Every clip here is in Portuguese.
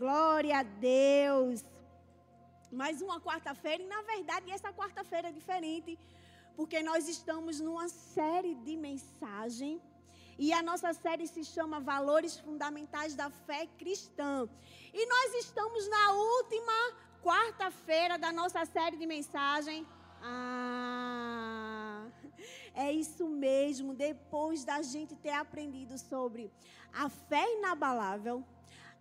Glória a Deus. Mais uma quarta-feira, e na verdade essa quarta-feira é diferente, porque nós estamos numa série de mensagem e a nossa série se chama Valores Fundamentais da Fé Cristã. E nós estamos na última quarta-feira da nossa série de mensagem. Ah, é isso mesmo. Depois da gente ter aprendido sobre a fé inabalável,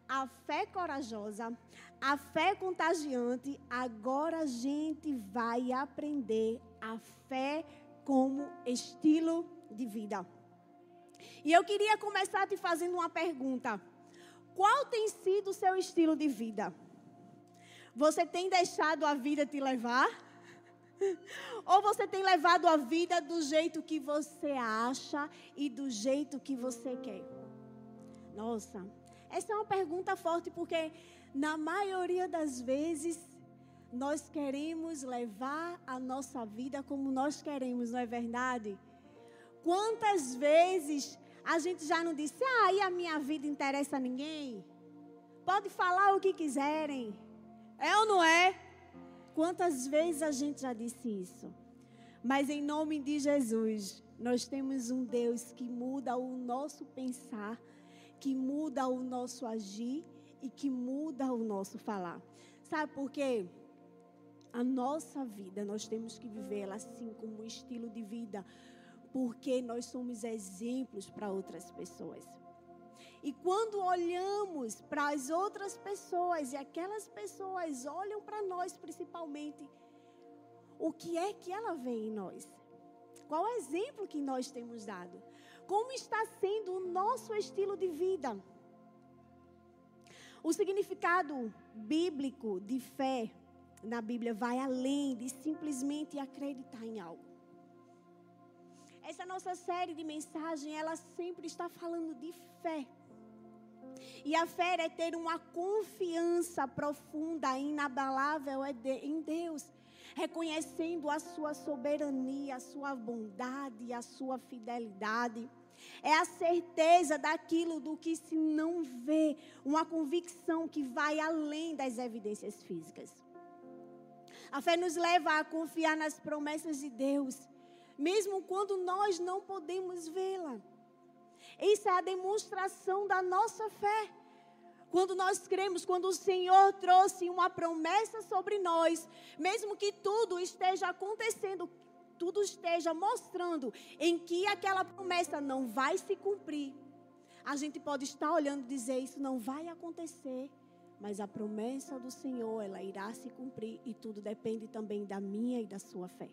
a fé corajosa, a fé contagiante, agora a gente vai aprender a fé como estilo de vida. E eu queria começar te fazendo uma pergunta. Qual tem sido o seu estilo de vida? Você tem deixado a vida te levar? Ou você tem levado a vida do jeito que você acha e do jeito que você quer? Nossa, essa é uma pergunta forte porque na maioria das vezes nós queremos levar a nossa vida como nós queremos, não é verdade? Quantas vezes a gente já não disse, ah, e a minha vida interessa a ninguém? Pode falar o que quiserem. É ou não é? Quantas vezes a gente já disse isso? Mas em nome de Jesus, nós temos um Deus que muda o nosso pensar, que muda o nosso agir e que muda o nosso falar. Sabe por quê? A nossa vida, nós temos que vivê-la assim como um estilo de vida, porque nós somos exemplos para outras pessoas. E quando olhamos para as outras pessoas e aquelas pessoas olham para nós principalmente, o que é que ela vê em nós? Qual o exemplo que nós temos dado? Como está sendo o nosso estilo de vida? O significado bíblico de fé na Bíblia vai além de simplesmente acreditar em algo. Essa nossa série de mensagem, ela sempre está falando de fé. E a fé é ter uma confiança profunda e inabalável é em Deus, reconhecendo a sua soberania, a sua bondade, a sua fidelidade. É a certeza daquilo do que se não vê, uma convicção que vai além das evidências físicas. A fé nos leva a confiar nas promessas de Deus, mesmo quando nós não podemos vê-la. Isso é a demonstração da nossa fé. Quando nós cremos, quando o Senhor trouxe uma promessa sobre nós, mesmo que tudo esteja acontecendo, tudo esteja mostrando em que aquela promessa não vai se cumprir, a gente pode estar olhando e dizer: Isso não vai acontecer. Mas a promessa do Senhor, ela irá se cumprir e tudo depende também da minha e da sua fé.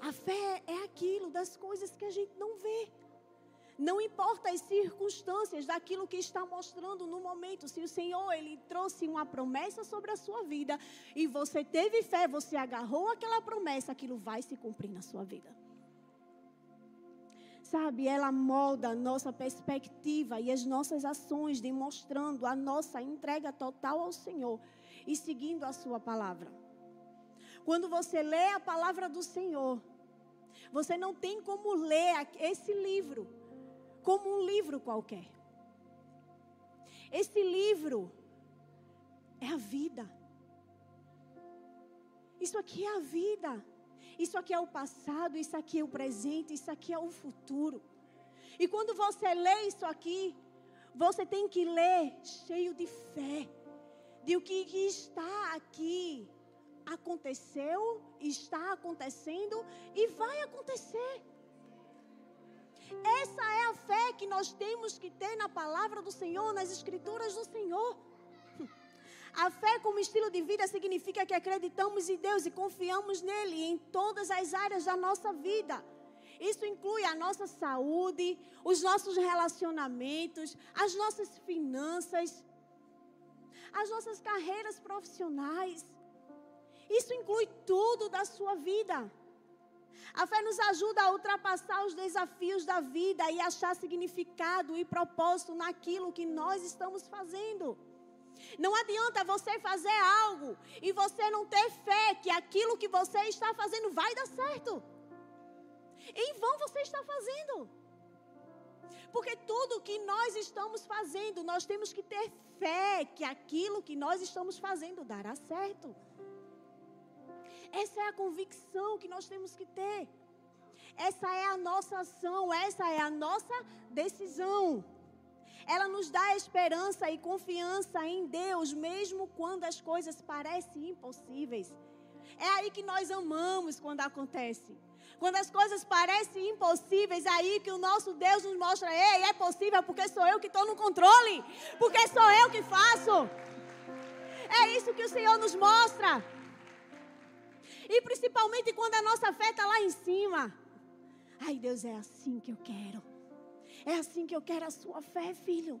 A fé é aquilo das coisas que a gente não vê. Não importa as circunstâncias daquilo que está mostrando no momento. Se o Senhor ele trouxe uma promessa sobre a sua vida e você teve fé, você agarrou aquela promessa, aquilo vai se cumprir na sua vida. Sabe, ela molda a nossa perspectiva e as nossas ações, demonstrando a nossa entrega total ao Senhor e seguindo a sua palavra. Quando você lê a palavra do Senhor, você não tem como ler esse livro como um livro qualquer. Esse livro é a vida. Isso aqui é a vida. Isso aqui é o passado, isso aqui é o presente, isso aqui é o futuro. E quando você lê isso aqui, você tem que ler cheio de fé, de o que está aqui aconteceu, está acontecendo e vai acontecer. Essa é a fé que nós temos que ter na palavra do Senhor, nas escrituras do Senhor. A fé como estilo de vida significa que acreditamos em Deus e confiamos nele em todas as áreas da nossa vida. Isso inclui a nossa saúde, os nossos relacionamentos, as nossas finanças, as nossas carreiras profissionais. Isso inclui tudo da sua vida. A fé nos ajuda a ultrapassar os desafios da vida e achar significado e propósito naquilo que nós estamos fazendo. Não adianta você fazer algo e você não ter fé que aquilo que você está fazendo vai dar certo. Em vão você está fazendo. Porque tudo que nós estamos fazendo, nós temos que ter fé que aquilo que nós estamos fazendo dará certo. Essa é a convicção que nós temos que ter. Essa é a nossa ação, essa é a nossa decisão. Ela nos dá esperança e confiança em Deus, mesmo quando as coisas parecem impossíveis. É aí que nós amamos quando acontece. Quando as coisas parecem impossíveis, é aí que o nosso Deus nos mostra: ei, é possível porque sou eu que estou no controle, porque sou eu que faço. É isso que o Senhor nos mostra. E principalmente quando a nossa fé está lá em cima. Ai, Deus, é assim que eu quero. É assim que eu quero a sua fé, filho.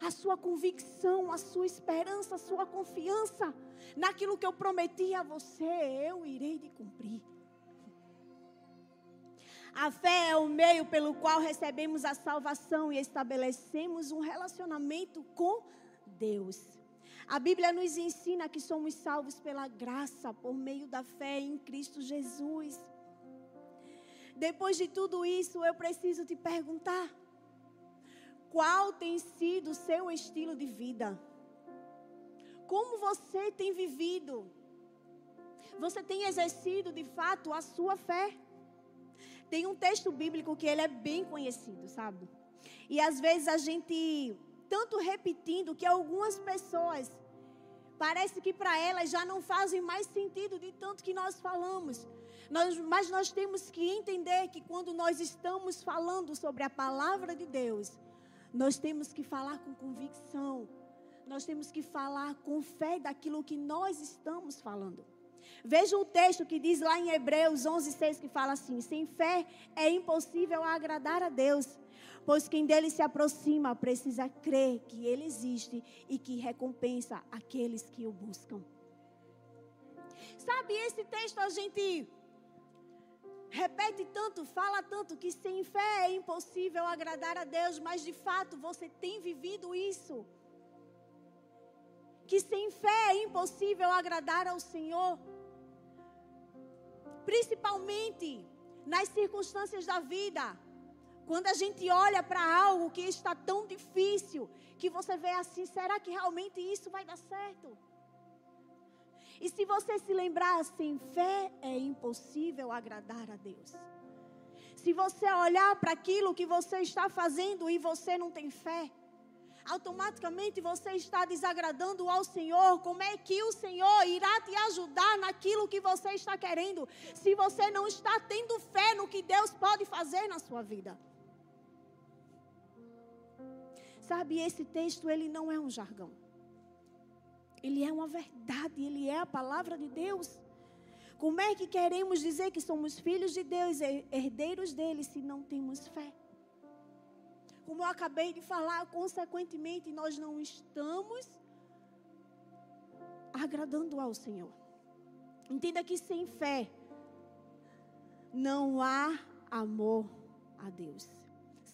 A sua convicção, a sua esperança, a sua confiança naquilo que eu prometi a você, eu irei de cumprir. A fé é o meio pelo qual recebemos a salvação e estabelecemos um relacionamento com Deus. A Bíblia nos ensina que somos salvos pela graça, por meio da fé em Cristo Jesus. Depois de tudo isso, eu preciso te perguntar: qual tem sido o seu estilo de vida? Como você tem vivido? Você tem exercido de fato a sua fé? Tem um texto bíblico que ele é bem conhecido, sabe? E às vezes a gente tanto repetindo que algumas pessoas parece que para elas já não fazem mais sentido de tanto que nós falamos. Nós, mas nós temos que entender que quando nós estamos falando sobre a palavra de Deus, nós temos que falar com convicção. Nós temos que falar com fé daquilo que nós estamos falando. Veja o texto que diz lá em Hebreus 11, 6, que fala assim: Sem fé é impossível agradar a Deus, pois quem dele se aproxima precisa crer que ele existe e que recompensa aqueles que o buscam. Sabe, esse texto a gente repete tanto, fala tanto, que sem fé é impossível agradar a Deus, mas de fato você tem vivido isso. Que sem fé é impossível agradar ao Senhor principalmente nas circunstâncias da vida. Quando a gente olha para algo que está tão difícil, que você vê assim, será que realmente isso vai dar certo? E se você se lembrar, sem fé é impossível agradar a Deus. Se você olhar para aquilo que você está fazendo e você não tem fé, automaticamente você está desagradando ao Senhor. Como é que o Senhor irá te ajudar naquilo que você está querendo, se você não está tendo fé no que Deus pode fazer na sua vida? Sabe, esse texto ele não é um jargão. Ele é uma verdade, ele é a palavra de Deus. Como é que queremos dizer que somos filhos de Deus, herdeiros dele, se não temos fé? Como eu acabei de falar, consequentemente, nós não estamos agradando ao Senhor. Entenda que sem fé não há amor a Deus.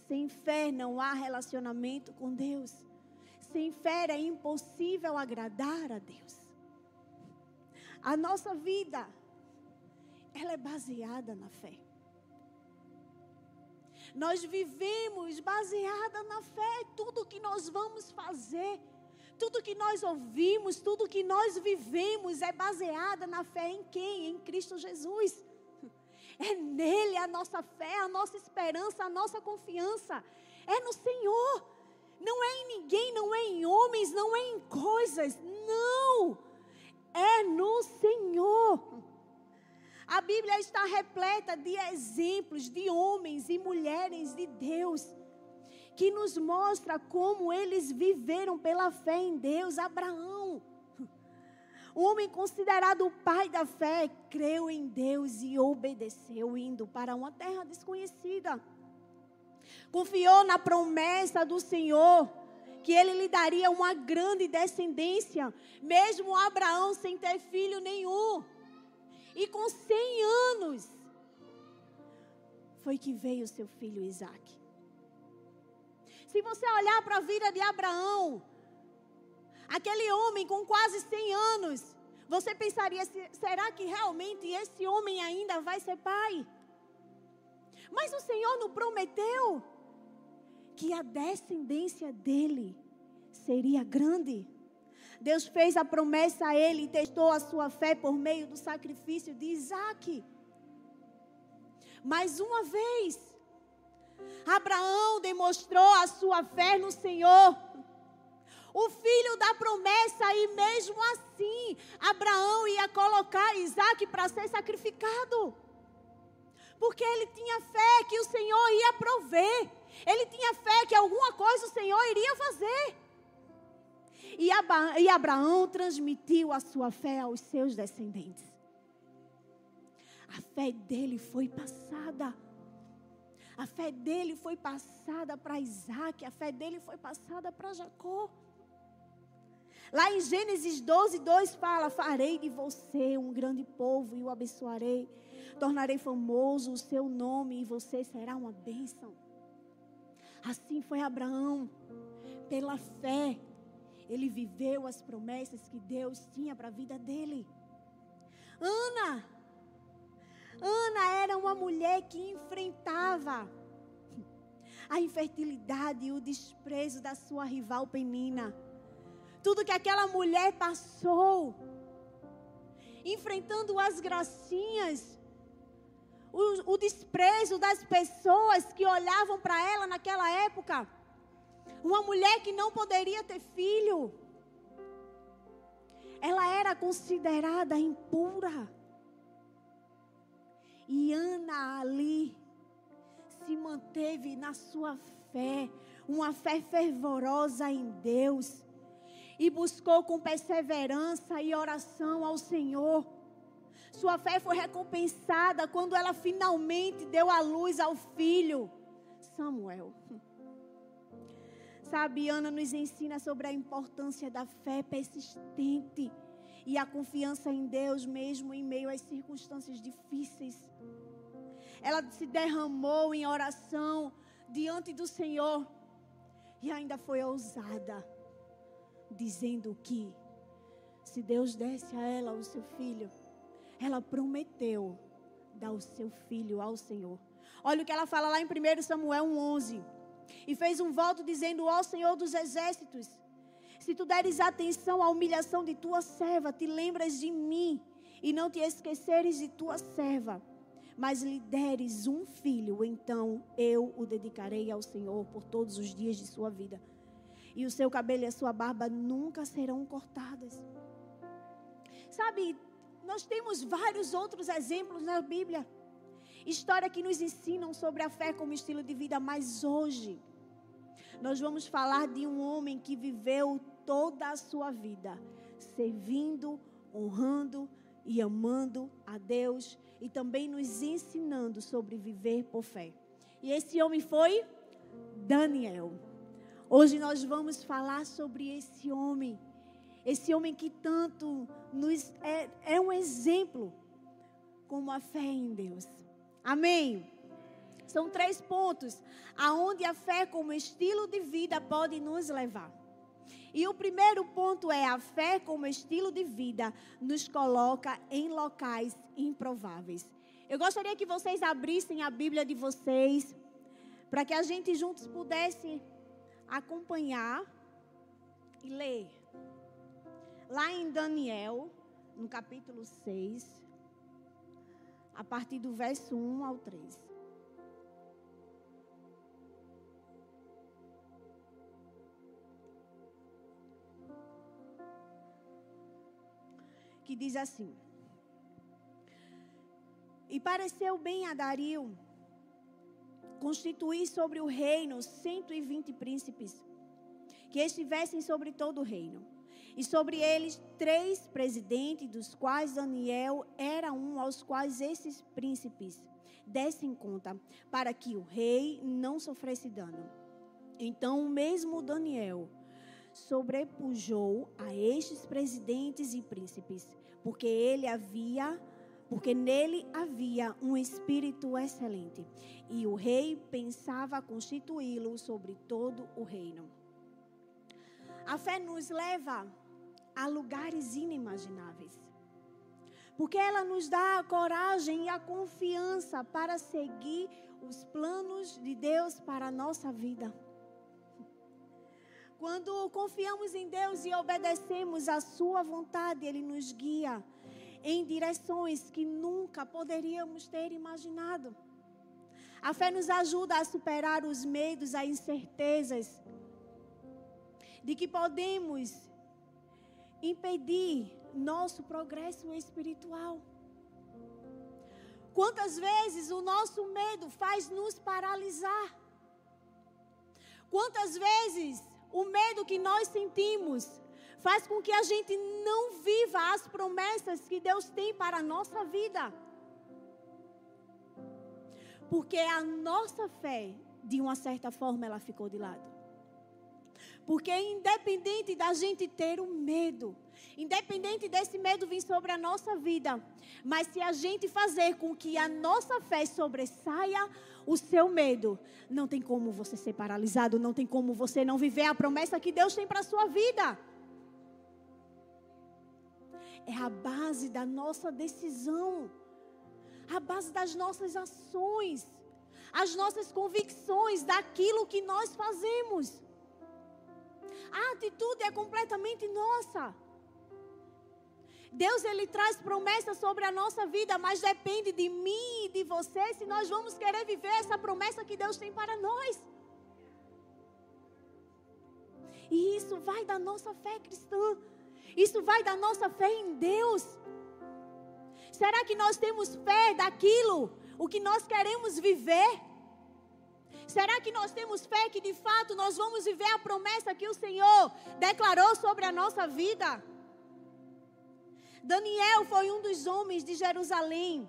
Sem fé não há relacionamento com Deus. Sem fé é impossível agradar a Deus. A nossa vida, ela é baseada na fé. Nós vivemos baseada na fé, tudo que nós vamos fazer, tudo que nós ouvimos, tudo que nós vivemos é baseada na fé em quem? Em Cristo Jesus. É nele a nossa fé, a nossa esperança, a nossa confiança. É no Senhor. Não é em ninguém, não é em homens, não é em coisas. Não. É no Senhor. A Bíblia está repleta de exemplos de homens e mulheres de Deus que nos mostra como eles viveram pela fé em Deus. Abraão, o homem considerado o pai da fé, creu em Deus e obedeceu, indo para uma terra desconhecida. Confiou na promessa do Senhor, que ele lhe daria uma grande descendência, mesmo Abraão sem ter filho nenhum. E com 100 anos foi que veio o seu filho Isaac. Se você olhar para a vida de Abraão, aquele homem com quase 100 anos, você pensaria: será que realmente esse homem ainda vai ser pai? Mas o Senhor não prometeu. que a descendência dele seria grande. Deus fez a promessa a ele e testou a sua fé por meio do sacrifício de Isaac. Mais uma vez, Abraão demonstrou a sua fé no Senhor. O filho da promessa, e mesmo assim, Abraão ia colocar Isaac para ser sacrificado. Porque ele tinha fé que o Senhor ia prover. Ele tinha fé que alguma coisa o Senhor iria fazer. E, Abraão transmitiu a sua fé aos seus descendentes. A fé dele foi passada. A fé dele foi passada para Isaac, a fé dele foi passada para Jacó. Lá em Gênesis 12, 2 fala: Farei de você um grande povo e o abençoarei. Tornarei famoso o seu nome e você será uma bênção. Assim foi Abraão, pela fé, ele viveu as promessas que Deus tinha para a vida dele. Ana, Ana era uma mulher que enfrentava a infertilidade e o desprezo da sua rival Penina. Tudo que aquela mulher passou, enfrentando as gracinhas, o, o desprezo das pessoas que olhavam para ela naquela época. Uma mulher que não poderia ter filho. Ela era considerada impura. E Ana ali se manteve na sua fé, uma fé fervorosa em Deus, e buscou com perseverança e oração ao Senhor. Sua fé foi recompensada quando ela finalmente deu a luz ao filho, Samuel. Sabe, Ana nos ensina sobre a importância da fé persistente e a confiança em Deus, mesmo em meio às circunstâncias difíceis. Ela se derramou em oração diante do Senhor e ainda foi ousada, dizendo que se Deus desse a ela o seu filho, ela prometeu dar o seu filho ao Senhor. Olha o que ela fala lá em 1 Samuel 1,11. E fez um voto dizendo: Ó Senhor dos exércitos, se tu deres atenção à humilhação de tua serva, te lembras de mim e não te esqueceres de tua serva, mas lhe deres um filho, então eu o dedicarei ao Senhor por todos os dias de sua vida. E o seu cabelo e a sua barba nunca serão cortadas. Sabe, nós temos vários outros exemplos na Bíblia. História que nos ensinam sobre a fé como estilo de vida, mas hoje nós vamos falar de um homem que viveu toda a sua vida servindo, honrando e amando a Deus e também nos ensinando sobre viver por fé. E esse homem foi Daniel. Hoje nós vamos falar sobre esse homem, esse homem que tanto nos é, é um exemplo como a fé em Deus. Amém. São três pontos aonde a fé como estilo de vida pode nos levar. E o primeiro ponto é a fé como estilo de vida nos coloca em locais improváveis. Eu gostaria que vocês abrissem a Bíblia de vocês para que a gente juntos pudesse acompanhar e ler. Lá em Daniel, no capítulo 6, a partir do verso 1 ao 3. Que diz assim: E pareceu bem a Dario constituir sobre o reino 120 príncipes, que estivessem sobre todo o reino e sobre eles três presidentes, dos quais Daniel era um, aos quais esses príncipes dessem conta, para que o rei não sofresse dano. Então, o mesmo Daniel sobrepujou a estes presidentes e príncipes, porque ele havia porque nele havia um espírito excelente, e o rei pensava constituí-lo sobre todo o reino. A fé nos leva a lugares inimagináveis. Porque ela nos dá a coragem e a confiança para seguir os planos de Deus para a nossa vida. Quando confiamos em Deus e obedecemos a Sua vontade, Ele nos guia em direções que nunca poderíamos ter imaginado. A fé nos ajuda a superar os medos, as incertezas de que podemos impedir nosso progresso espiritual. Quantas vezes o nosso medo faz nos paralisar? Quantas vezes o medo que nós sentimos faz com que a gente não viva as promessas que Deus tem para a nossa vida? Porque a nossa fé, de uma certa forma, ela ficou de lado. Porque independente da gente ter o medo, independente desse medo vir sobre a nossa vida, mas se a gente fazer com que a nossa fé sobressaia o seu medo, não tem como você ser paralisado, não tem como você não viver a promessa que Deus tem para a sua vida. É a base da nossa decisão, a base das nossas ações, as nossas convicções daquilo que nós fazemos. A atitude é completamente nossa. Deus ele traz promessas sobre a nossa vida, mas depende de mim e de você se nós vamos querer viver essa promessa que Deus tem para nós. E isso vai da nossa fé cristã. Isso vai da nossa fé em Deus. Será que nós temos fé daquilo o que nós queremos viver? Será que nós temos fé que de fato nós vamos viver a promessa que o Senhor declarou sobre a nossa vida? Daniel foi um dos homens de Jerusalém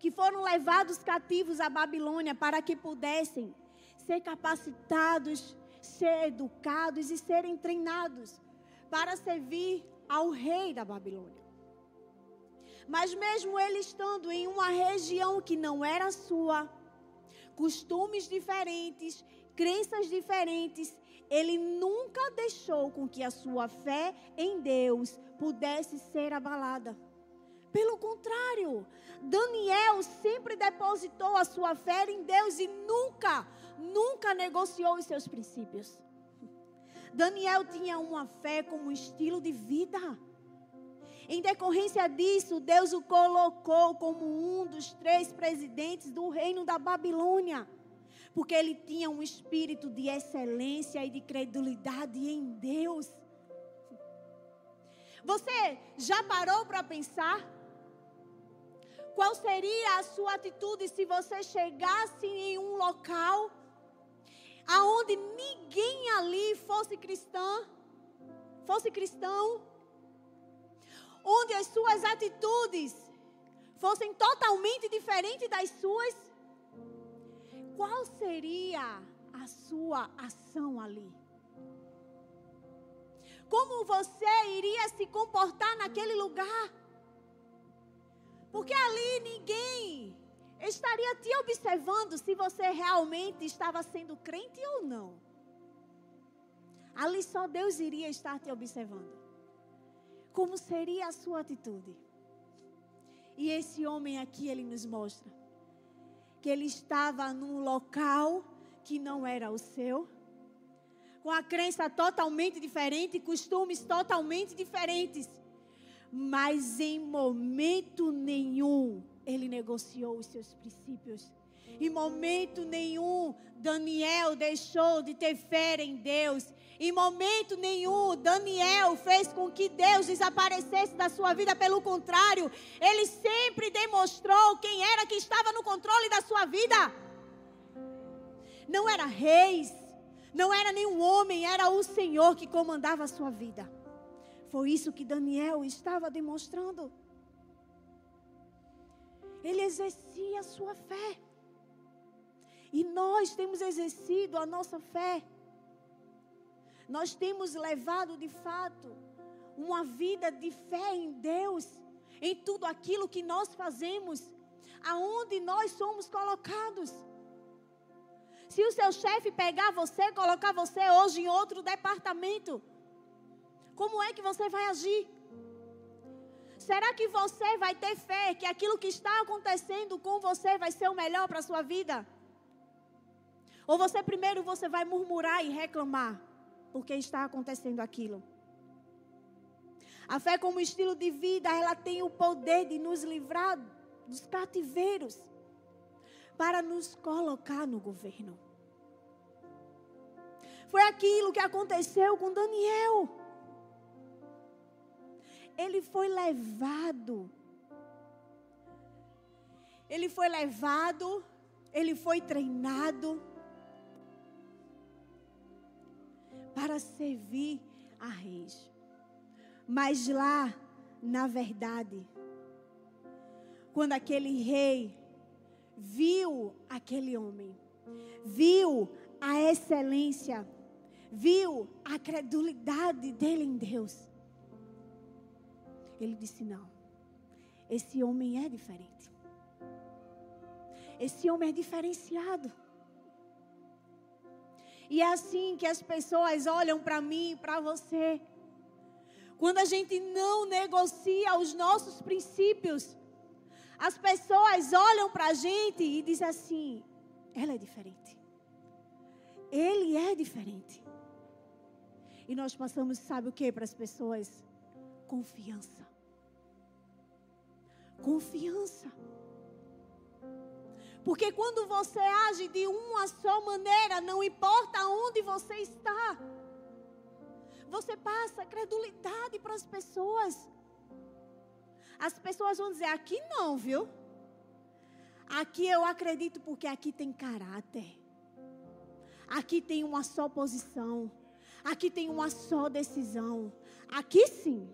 que foram levados cativos à Babilônia para que pudessem ser capacitados, ser educados e serem treinados para servir ao rei da Babilônia. Mas mesmo ele estando em uma região que não era sua, costumes diferentes, crenças diferentes, ele nunca deixou com que a sua fé em Deus pudesse ser abalada. Pelo contrário, Daniel sempre depositou a sua fé em Deus e nunca, nunca negociou os seus princípios. Daniel tinha uma fé como estilo de vida. Em decorrência disso, Deus o colocou como um dos três presidentes do reino da Babilônia. Porque ele tinha um espírito de excelência e de credulidade em Deus. Você já parou para pensar? Qual seria a sua atitude se você chegasse em um local aonde ninguém ali fosse cristã, fosse cristão? Onde as suas atitudes fossem totalmente diferentes das suas, qual seria a sua ação ali? Como você iria se comportar naquele lugar? Porque ali ninguém estaria te observando se você realmente estava sendo crente ou não. Ali só Deus iria estar te observando como seria a sua atitude. E esse homem aqui, ele nos mostra que ele estava num local que não era o seu, com a crença totalmente diferente, costumes totalmente diferentes, mas em momento nenhum ele negociou os seus princípios. Em momento nenhum Daniel deixou de ter fé em Deus. Em momento nenhum, Daniel fez com que Deus desaparecesse da sua vida. Pelo contrário, ele sempre demonstrou quem era que estava no controle da sua vida. Não era reis, não era nenhum homem, era o Senhor que comandava a sua vida. Foi isso que Daniel estava demonstrando. Ele exercia a sua fé. E nós temos exercido a nossa fé nós temos levado de fato uma vida de fé em Deus, em tudo aquilo que nós fazemos, aonde nós somos colocados. Se o seu chefe pegar você, colocar você hoje em outro departamento, como é que você vai agir? Será que você vai ter fé que aquilo que está acontecendo com você vai ser o melhor para a sua vida? Ou você primeiro você vai murmurar e reclamar? Porque está acontecendo aquilo. A fé como estilo de vida, ela tem o poder de nos livrar dos cativeiros para nos colocar no governo. Foi aquilo que aconteceu com Daniel. Ele foi levado. Ele foi levado, ele foi treinado para servir a reis. Mas lá, na verdade, quando aquele rei viu aquele homem, viu a excelência, viu a credulidade dele em Deus, ele disse: Não, esse homem é diferente. Esse homem é diferenciado. E é assim que as pessoas olham para mim, para você. Quando a gente não negocia os nossos princípios, as pessoas olham para a gente e dizem assim: ela é diferente. Ele é diferente. E nós passamos, sabe o que para as pessoas? Confiança. Confiança. Porque quando você age de uma só maneira, não importa onde você está, você passa credulidade para as pessoas. As pessoas vão dizer: aqui não, viu? Aqui eu acredito porque aqui tem caráter. Aqui tem uma só posição. Aqui tem uma só decisão. Aqui sim.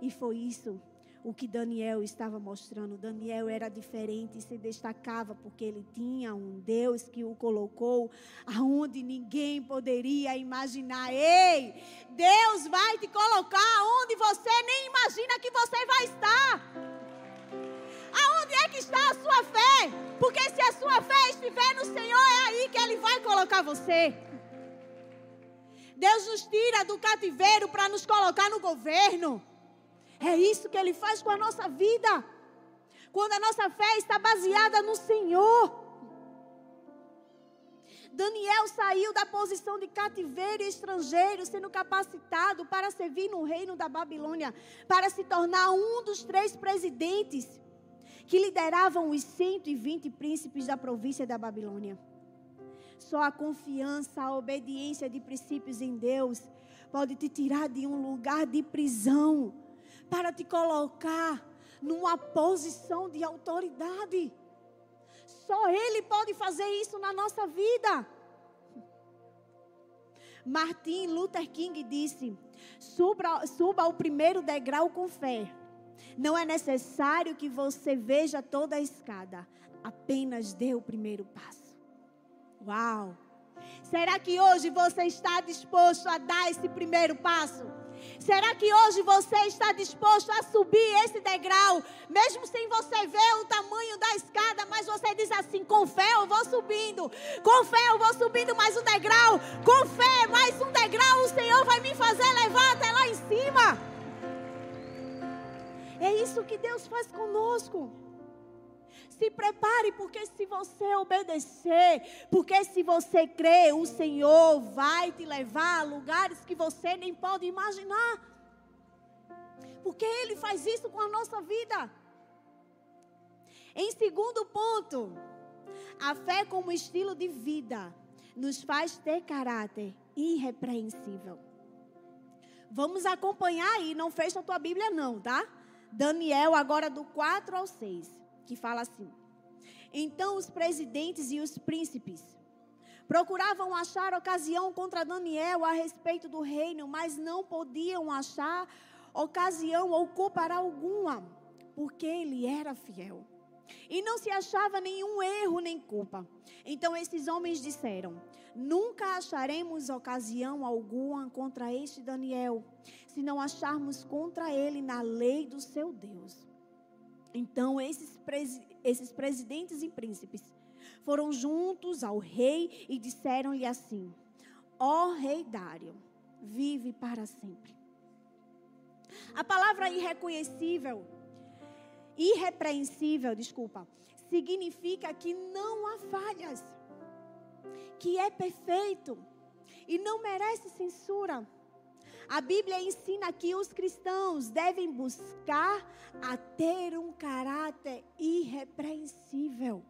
E foi isso o que Daniel estava mostrando. Daniel era diferente e se destacava porque ele tinha um Deus que o colocou aonde ninguém poderia imaginar. Ei, Deus vai te colocar onde você nem imagina que você vai estar. Aonde é que está a sua fé? Porque se a sua fé estiver no Senhor, é aí que Ele vai colocar você. Deus nos tira do cativeiro para nos colocar no governo. É isso que Ele faz com a nossa vida. Quando a nossa fé está baseada no Senhor. Daniel saiu da posição de cativeiro e estrangeiro, sendo capacitado para servir no reino da Babilônia, para se tornar um dos três presidentes que lideravam os 120 príncipes da província da Babilônia. Só a confiança, a obediência de princípios em Deus pode te tirar de um lugar de prisão para te colocar numa posição de autoridade. Só Ele pode fazer isso na nossa vida. Martin Luther King disse: suba, suba ao primeiro degrau com fé. Não é necessário que você veja toda a escada, apenas dê o primeiro passo. Uau! Será que hoje você está disposto a dar esse primeiro passo? Será que hoje você está disposto a subir esse degrau, mesmo sem você ver o tamanho da escada, mas você diz assim: com fé eu vou subindo, com fé eu vou subindo mais um degrau, com fé mais um degrau, o Senhor vai me fazer levar até lá em cima. É isso que Deus faz conosco. Se prepare, porque se você obedecer, porque se você crer, o Senhor vai te levar a lugares que você nem pode imaginar. Porque Ele faz isso com a nossa vida. Em segundo ponto, a fé como estilo de vida nos faz ter caráter irrepreensível. Vamos acompanhar aí, não fecha a tua Bíblia não, tá? Daniel agora do 4 ao 6 que fala assim: Então os presidentes e os príncipes procuravam achar ocasião contra Daniel a respeito do reino, mas não podiam achar ocasião ou culpa alguma, porque ele era fiel. E não se achava nenhum erro nem culpa. Então esses homens disseram: Nunca acharemos ocasião alguma contra este Daniel, se não acharmos contra ele na lei do seu Deus. Então, esses, esses presidentes e príncipes foram juntos ao rei e disseram-lhe assim: Ó oh, rei Dário, vive para sempre. A palavra irreconhecível, irrepreensível, desculpa, significa que não há falhas, que é perfeito. e não merece censura. A Bíblia ensina que os cristãos devem buscar a ter um caráter irrepreensível.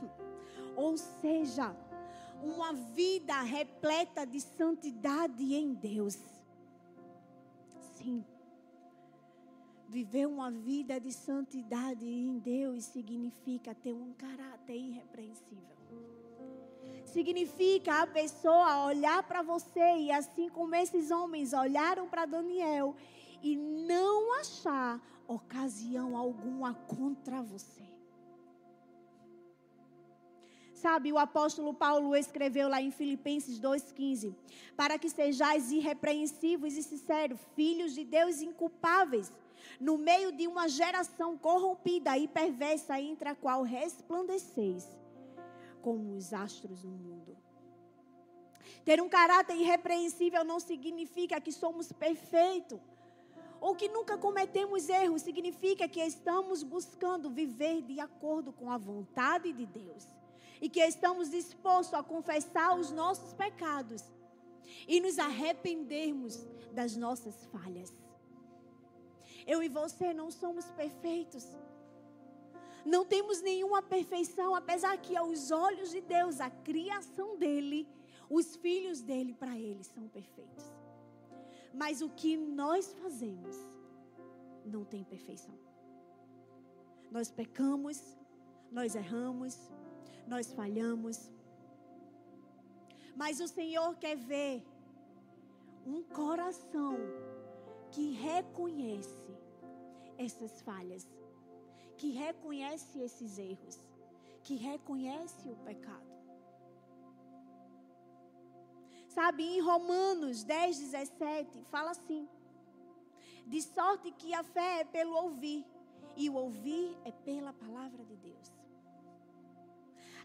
Ou seja, uma vida repleta de santidade em Deus. Sim. Viver uma vida de santidade em Deus significa ter um caráter irrepreensível. Significa a pessoa olhar para você e assim como esses homens olharam para Daniel e não achar ocasião alguma contra você. Sabe, o apóstolo Paulo escreveu lá em Filipenses 2,15: Para que sejais irrepreensíveis e sinceros, filhos de Deus inculpáveis, no meio de uma geração corrompida e perversa, entre a qual resplandeceis como os astros no mundo. Ter um caráter irrepreensível não significa que somos perfeitos. Ou que nunca cometemos erros, significa que estamos buscando viver de acordo com a vontade de Deus. E que estamos dispostos a confessar os nossos pecados e nos arrependermos das nossas falhas. Eu e você não somos perfeitos. Não temos nenhuma perfeição, apesar que aos olhos de Deus, a criação dele, os filhos dele para ele são perfeitos. Mas o que nós fazemos não tem perfeição. Nós pecamos, nós erramos, nós falhamos. Mas o Senhor quer ver um coração que reconhece essas falhas, que reconhece esses erros, que reconhece o pecado. Sabe, em Romanos 10, 17, fala assim: de sorte que a fé é pelo ouvir, e o ouvir é pela palavra de Deus.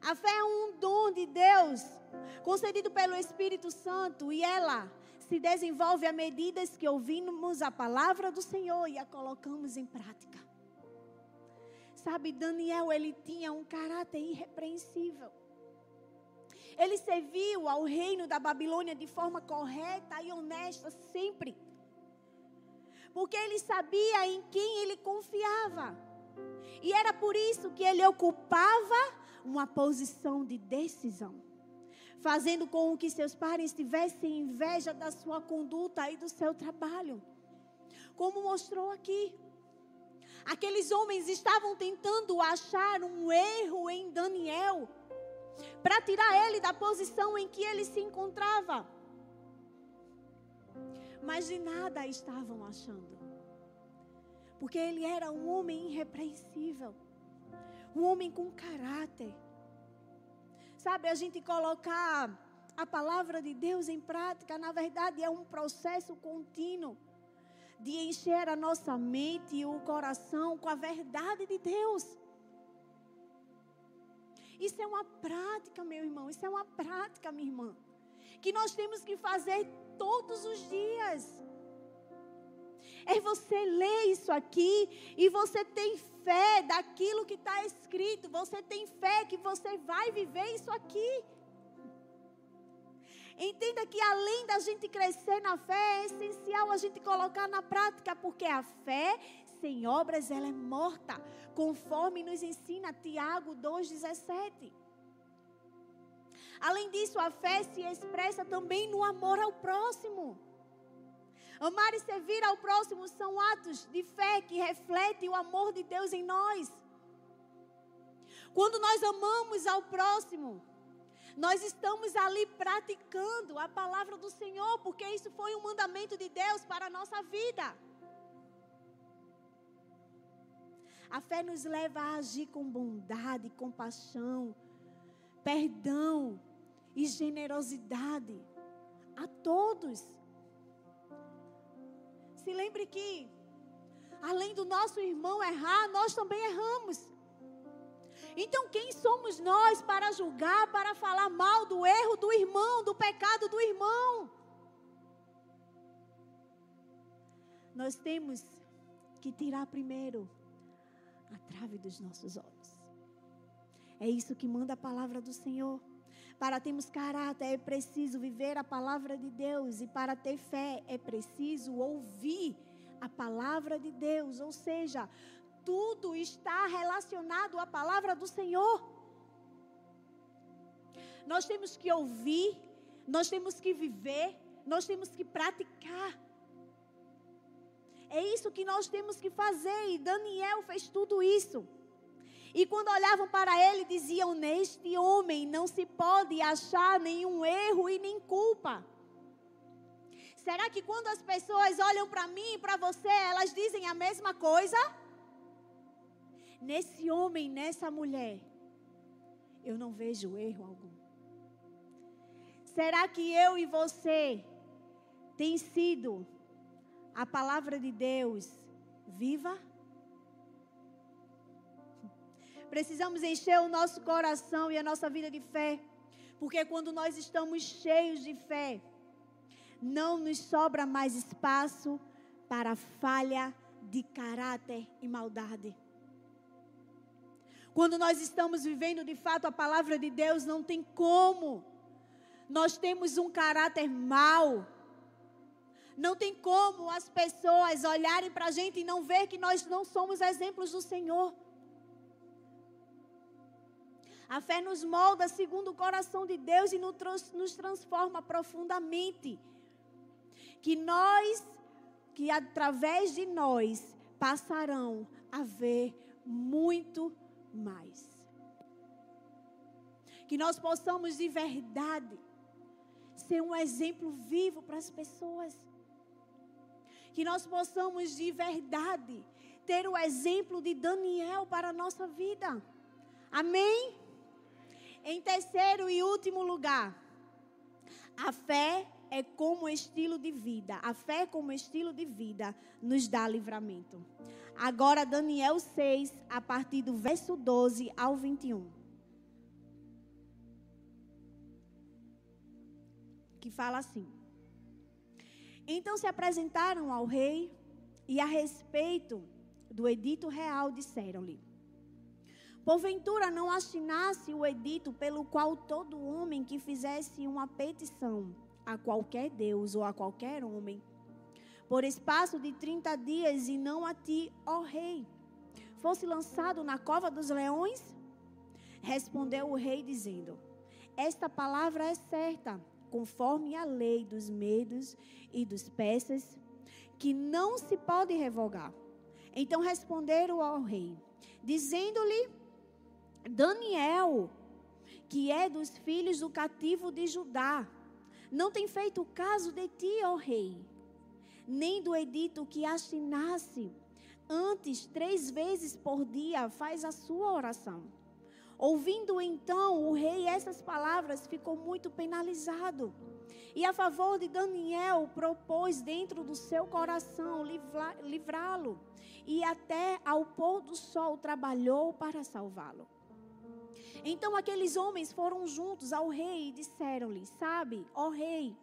A fé é um dom de Deus, concedido pelo Espírito Santo, e ela se desenvolve à medida que ouvimos a palavra do Senhor e a colocamos em prática. Sabe, Daniel, ele tinha um caráter irrepreensível. Ele serviu ao reino da Babilônia de forma correta e honesta sempre. Porque ele sabia em quem ele confiava. E era por isso que ele ocupava uma posição de decisão fazendo com que seus pais tivessem inveja da sua conduta e do seu trabalho. Como mostrou aqui. Aqueles homens estavam tentando achar um erro em Daniel para tirar ele da posição em que ele se encontrava. Mas de nada estavam achando. Porque ele era um homem irrepreensível, um homem com caráter Sabe, a gente colocar a palavra de Deus em prática, na verdade, é um processo contínuo de encher a nossa mente e o coração com a verdade de Deus. Isso é uma prática, meu irmão, isso é uma prática, minha irmã, que nós temos que fazer todos os dias. É você ler isso aqui e você tem fé daquilo que está escrito. Você tem fé que você vai viver isso aqui. Entenda que além da gente crescer na fé, é essencial a gente colocar na prática, porque a fé sem obras ela é morta, conforme nos ensina Tiago 2:17. Além disso, a fé se expressa também no amor ao próximo. Amar e servir ao próximo são atos de fé que refletem o amor de Deus em nós. Quando nós amamos ao próximo, nós estamos ali praticando a palavra do Senhor, porque isso foi um mandamento de Deus para a nossa vida. A fé nos leva a agir com bondade, compaixão, perdão e generosidade a todos se lembre que, além do nosso irmão errar, nós também erramos. Então, quem somos nós para julgar, para falar mal do erro do irmão, do pecado do irmão? Nós temos que tirar primeiro a trave dos nossos olhos. É isso que manda a palavra do Senhor. Para termos caráter é preciso viver a palavra de Deus e para ter fé é preciso ouvir a palavra de Deus, ou seja, tudo está relacionado à palavra do Senhor. Nós temos que ouvir, nós temos que viver, nós temos que praticar. É isso que nós temos que fazer, e Daniel fez tudo isso. E quando olhavam para ele, diziam: Neste homem não se pode achar nenhum erro e nem culpa. Será que quando as pessoas olham para mim e para você, elas dizem a mesma coisa? Nesse homem, nessa mulher, eu não vejo erro algum. Será que eu e você tem sido a palavra de Deus viva? Precisamos encher o nosso coração e a nossa vida de fé, porque quando nós estamos cheios de fé, não nos sobra mais espaço para falha de caráter e maldade. Quando nós estamos vivendo de fato a palavra de Deus, não tem como. Nós temos um caráter mau. Não tem como as pessoas olharem para a gente e não ver que nós não somos exemplos do Senhor. A fé nos molda segundo o coração de Deus e nos transforma profundamente. Que nós, que através de nós, passarão a ver muito mais. Que nós possamos de verdade ser um exemplo vivo para as pessoas. Que nós possamos de verdade ter o exemplo de Daniel para a nossa vida. Amém? Em terceiro e último lugar, a fé é como estilo de vida. A fé como estilo de vida nos dá livramento. Agora, Daniel 6, a partir do verso 12 ao 21. Que fala assim: Então se apresentaram ao rei e a respeito do edito real disseram-lhe: Porventura não assinasse o edito pelo qual todo homem que fizesse uma petição a qualquer Deus ou a qualquer homem por espaço de 30 dias, e não a ti, ó rei. Fosse lançado na cova dos leões? Respondeu o rei, dizendo: Esta palavra é certa, conforme a lei dos medos e dos persas, que não se pode revogar. Então responderam ao rei, dizendo-lhe: Daniel, que é dos filhos do cativo de Judá, não tem feito caso de ti, ó rei nem do edito que assinasse. Antes, três vezes por dia, faz a sua oração. Ouvindo então o rei essas palavras, ficou muito penalizado. E a favor de Daniel, propôs dentro do seu coração livrá-lo. E até ao pôr do sol trabalhou para salvá-lo. Então aqueles homens foram juntos ao rei e disseram-lhe: Sabe, ó rei,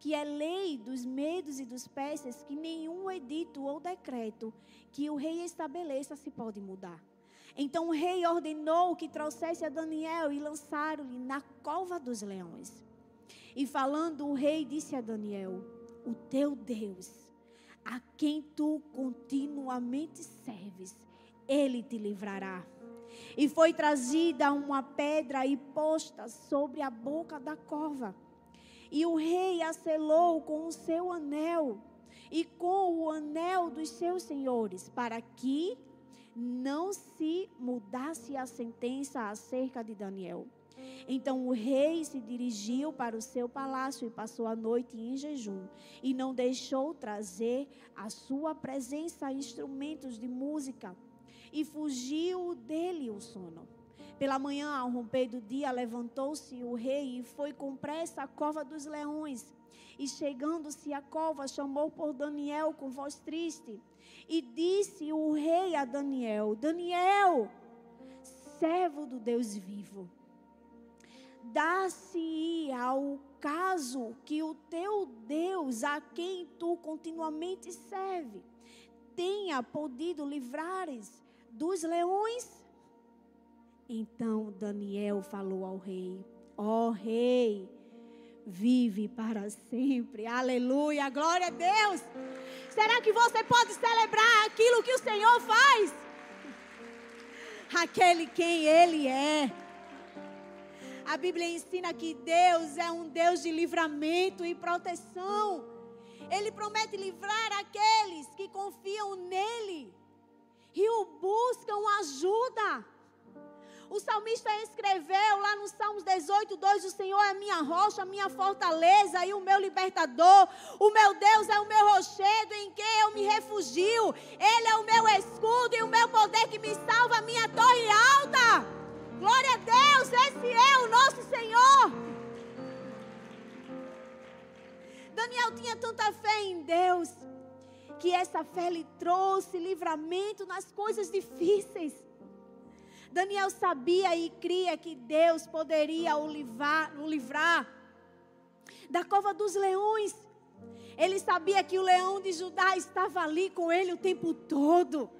que é lei dos medos e dos persas, que nenhum edito ou decreto que o rei estabeleça se pode mudar. Então o rei ordenou que trouxesse a Daniel e lançaram-lhe na cova dos leões. E falando, o rei disse a Daniel: O teu Deus, a quem tu continuamente serves, ele te livrará. E foi trazida uma pedra e posta sobre a boca da cova. E o rei a selou com o seu anel e com o anel dos seus senhores, para que não se mudasse a sentença acerca de Daniel. Então o rei se dirigiu para o seu palácio e passou a noite em jejum, e não deixou trazer à sua presença instrumentos de música, e fugiu dele o sono. Pela manhã, ao romper do dia, levantou-se o rei e foi com pressa à cova dos leões. E chegando-se à cova, chamou por Daniel com voz triste. E disse o rei a Daniel: Daniel, servo do Deus vivo, dá-se ao caso que o teu Deus, a quem tu continuamente serve, tenha podido livrares dos leões então Daniel falou ao rei: ó Rei, vive para sempre. Aleluia, glória a Deus. Será que você pode celebrar aquilo que o Senhor faz? Aquele quem Ele é. A Bíblia ensina que Deus é um Deus de livramento e proteção. Ele promete livrar aqueles que confiam nele e o buscam ajuda. O salmista escreveu lá no Salmos 18, 2: O Senhor é minha rocha, minha fortaleza e o meu libertador. O meu Deus é o meu rochedo em quem eu me refugio. Ele é o meu escudo e o meu poder que me salva, minha torre alta. Glória a Deus, esse é o nosso Senhor. Daniel tinha tanta fé em Deus que essa fé lhe trouxe livramento nas coisas difíceis. Daniel sabia e cria que Deus poderia o livrar, o livrar da cova dos leões. Ele sabia que o leão de Judá estava ali com ele o tempo todo.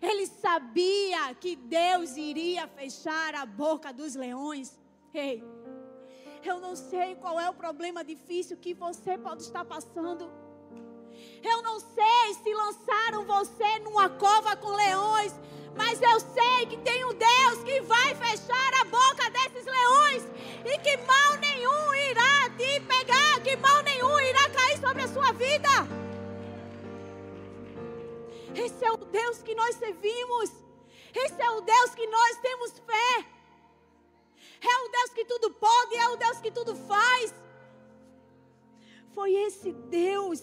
Ele sabia que Deus iria fechar a boca dos leões. Ei, eu não sei qual é o problema difícil que você pode estar passando. Eu não sei se lançaram você numa cova com leões, mas eu sei que tem um Deus que vai fechar a boca desses leões e que mal nenhum irá te pegar, que mal nenhum irá cair sobre a sua vida. Esse é o Deus que nós servimos. Esse é o Deus que nós temos fé. É o Deus que tudo pode, é o Deus que tudo faz. Foi esse Deus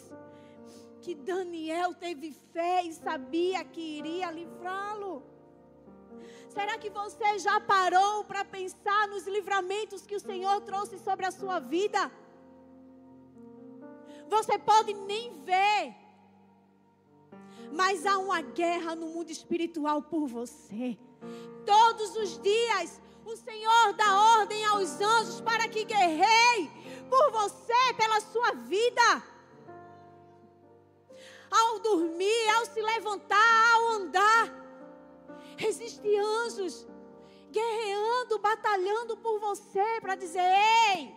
que Daniel teve fé e sabia que iria livrá-lo. Será que você já parou para pensar nos livramentos que o Senhor trouxe sobre a sua vida? Você pode nem ver, mas há uma guerra no mundo espiritual por você. Todos os dias, o Senhor dá ordem aos anjos para que guerreiem por você, pela sua vida ao dormir, ao se levantar, ao andar. Existem anjos guerreando, batalhando por você para dizer: ei,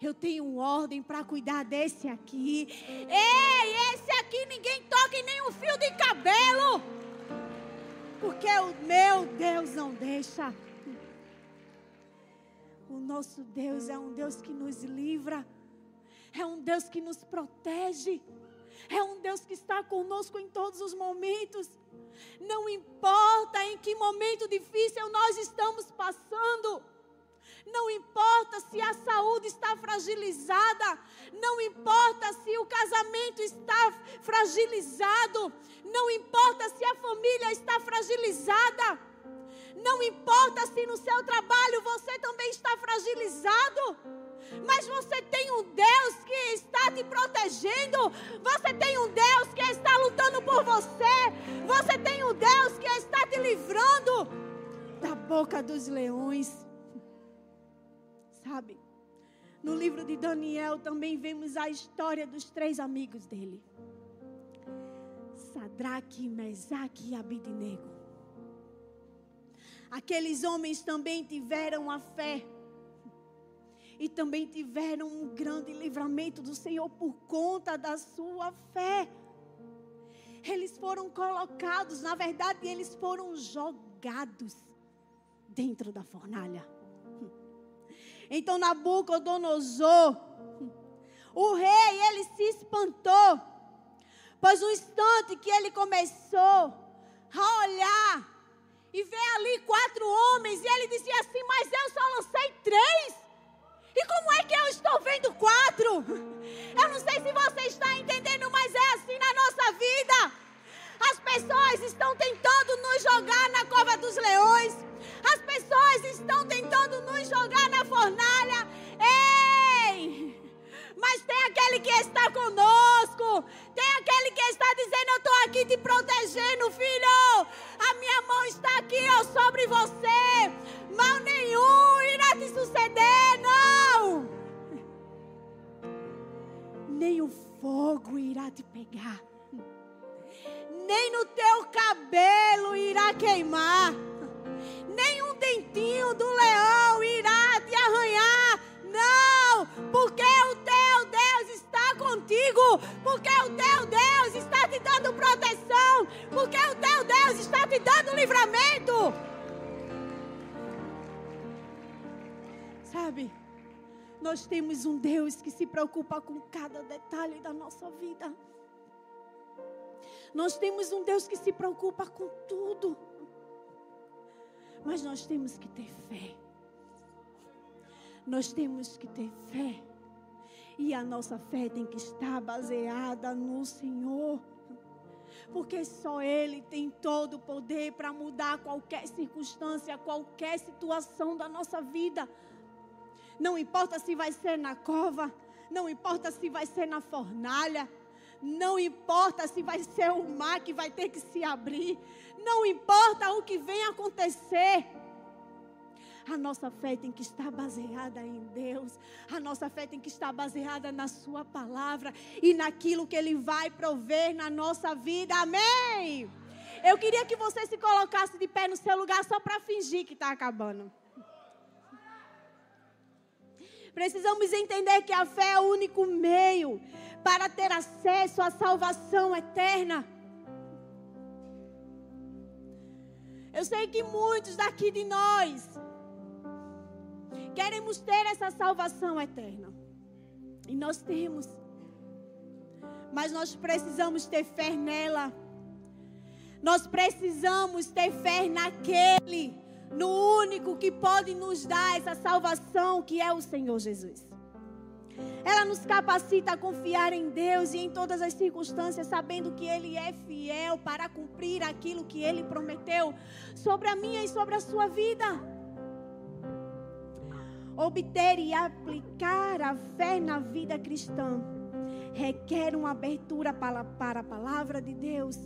eu tenho ordem para cuidar desse aqui. Ei, esse aqui ninguém toca em nenhum fio de cabelo. Porque o meu Deus não deixa. O nosso Deus é um Deus que nos livra. É um Deus que nos protege. É um Deus que está conosco em todos os momentos. Não importa em que momento difícil nós estamos passando. Não importa se a saúde está fragilizada, não importa se o casamento está fragilizado, não importa se a família está fragilizada, não importa se no seu trabalho você também está fragilizado. Mas você tem um Deus que está te protegendo. Você tem um Deus que está lutando por você. Você tem um Deus que está te livrando da boca dos leões. Sabe? No livro de Daniel também vemos a história dos três amigos dele. Sadraque, Mesaque e Abidnego. Aqueles homens também tiveram a fé e também tiveram um grande livramento do Senhor por conta da sua fé. Eles foram colocados, na verdade, eles foram jogados dentro da fornalha. Então Nabucodonosor, o rei, ele se espantou, pois no instante que ele começou a olhar e ver ali quatro homens, e ele dizia assim: Mas eu só lancei três. E como é que eu estou vendo quatro? Eu não sei se você está entendendo, mas é assim na nossa vida. As pessoas estão tentando nos jogar na cova dos leões. As pessoas estão tentando nos jogar na fornalha. Mas tem aquele que está conosco. Tem aquele que está dizendo: Eu estou aqui te protegendo, filho. A minha mão está aqui ó, sobre você. Mal nenhum irá te suceder, não. Nem o fogo irá te pegar. Nem no teu cabelo irá queimar. Nem um dentinho do leão irá te arranhar porque o teu Deus está te dando proteção, porque o teu Deus está te dando livramento. Sabe, nós temos um Deus que se preocupa com cada detalhe da nossa vida. Nós temos um Deus que se preocupa com tudo. Mas nós temos que ter fé. Nós temos que ter fé. E a nossa fé tem que estar baseada no Senhor. Porque só Ele tem todo o poder para mudar qualquer circunstância, qualquer situação da nossa vida. Não importa se vai ser na cova, não importa se vai ser na fornalha, não importa se vai ser o mar que vai ter que se abrir. Não importa o que vem acontecer. A nossa fé tem que estar baseada em Deus. A nossa fé tem que estar baseada na Sua palavra e naquilo que Ele vai prover na nossa vida. Amém. Eu queria que você se colocasse de pé no seu lugar só para fingir que está acabando. Precisamos entender que a fé é o único meio para ter acesso à salvação eterna. Eu sei que muitos daqui de nós queremos ter essa salvação eterna. E nós temos. Mas nós precisamos ter fé nela. Nós precisamos ter fé naquele, no único que pode nos dar essa salvação, que é o Senhor Jesus. Ela nos capacita a confiar em Deus e em todas as circunstâncias, sabendo que Ele é fiel para cumprir aquilo que Ele prometeu sobre a minha e sobre a sua vida. Obter e aplicar a fé na vida cristã requer uma abertura para, para a palavra de Deus,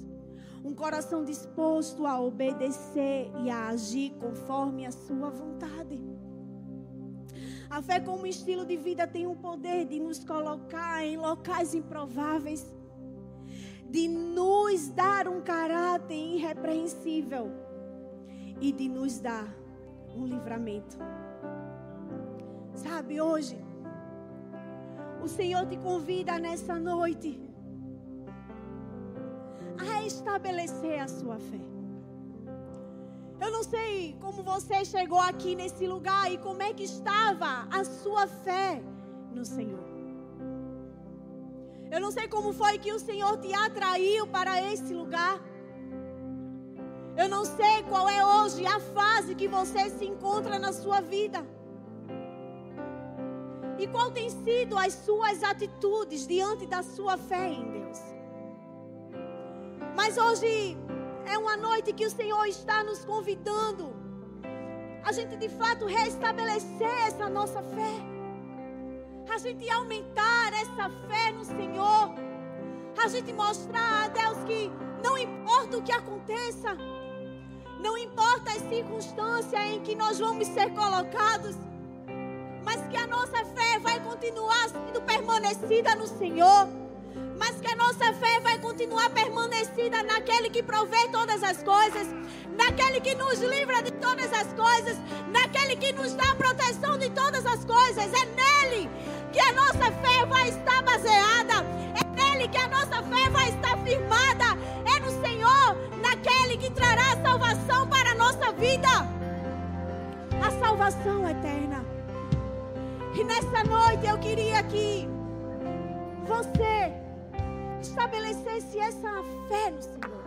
um coração disposto a obedecer e a agir conforme a sua vontade. A fé, como estilo de vida, tem o poder de nos colocar em locais improváveis, de nos dar um caráter irrepreensível e de nos dar um livramento. Sabe, hoje, o Senhor te convida nessa noite a restabelecer a sua fé. Eu não sei como você chegou aqui nesse lugar e como é que estava a sua fé no Senhor. Eu não sei como foi que o Senhor te atraiu para esse lugar. Eu não sei qual é hoje a fase que você se encontra na sua vida. E qual tem sido as suas atitudes diante da sua fé em Deus. Mas hoje é uma noite que o Senhor está nos convidando a gente de fato restabelecer essa nossa fé, a gente aumentar essa fé no Senhor, a gente mostrar a Deus que não importa o que aconteça, não importa as circunstâncias em que nós vamos ser colocados, mas que a nossa fé vai continuar sendo permanecida no Senhor mas que a nossa fé vai continuar permanecida naquele que provê todas as coisas, naquele que nos livra de todas as coisas, naquele que nos dá proteção de todas as coisas. É nele que a nossa fé vai estar baseada, é nele que a nossa fé vai estar firmada, é no Senhor, naquele que trará salvação para a nossa vida. A salvação eterna. E nessa noite eu queria que você estabelecesse essa fé no Senhor.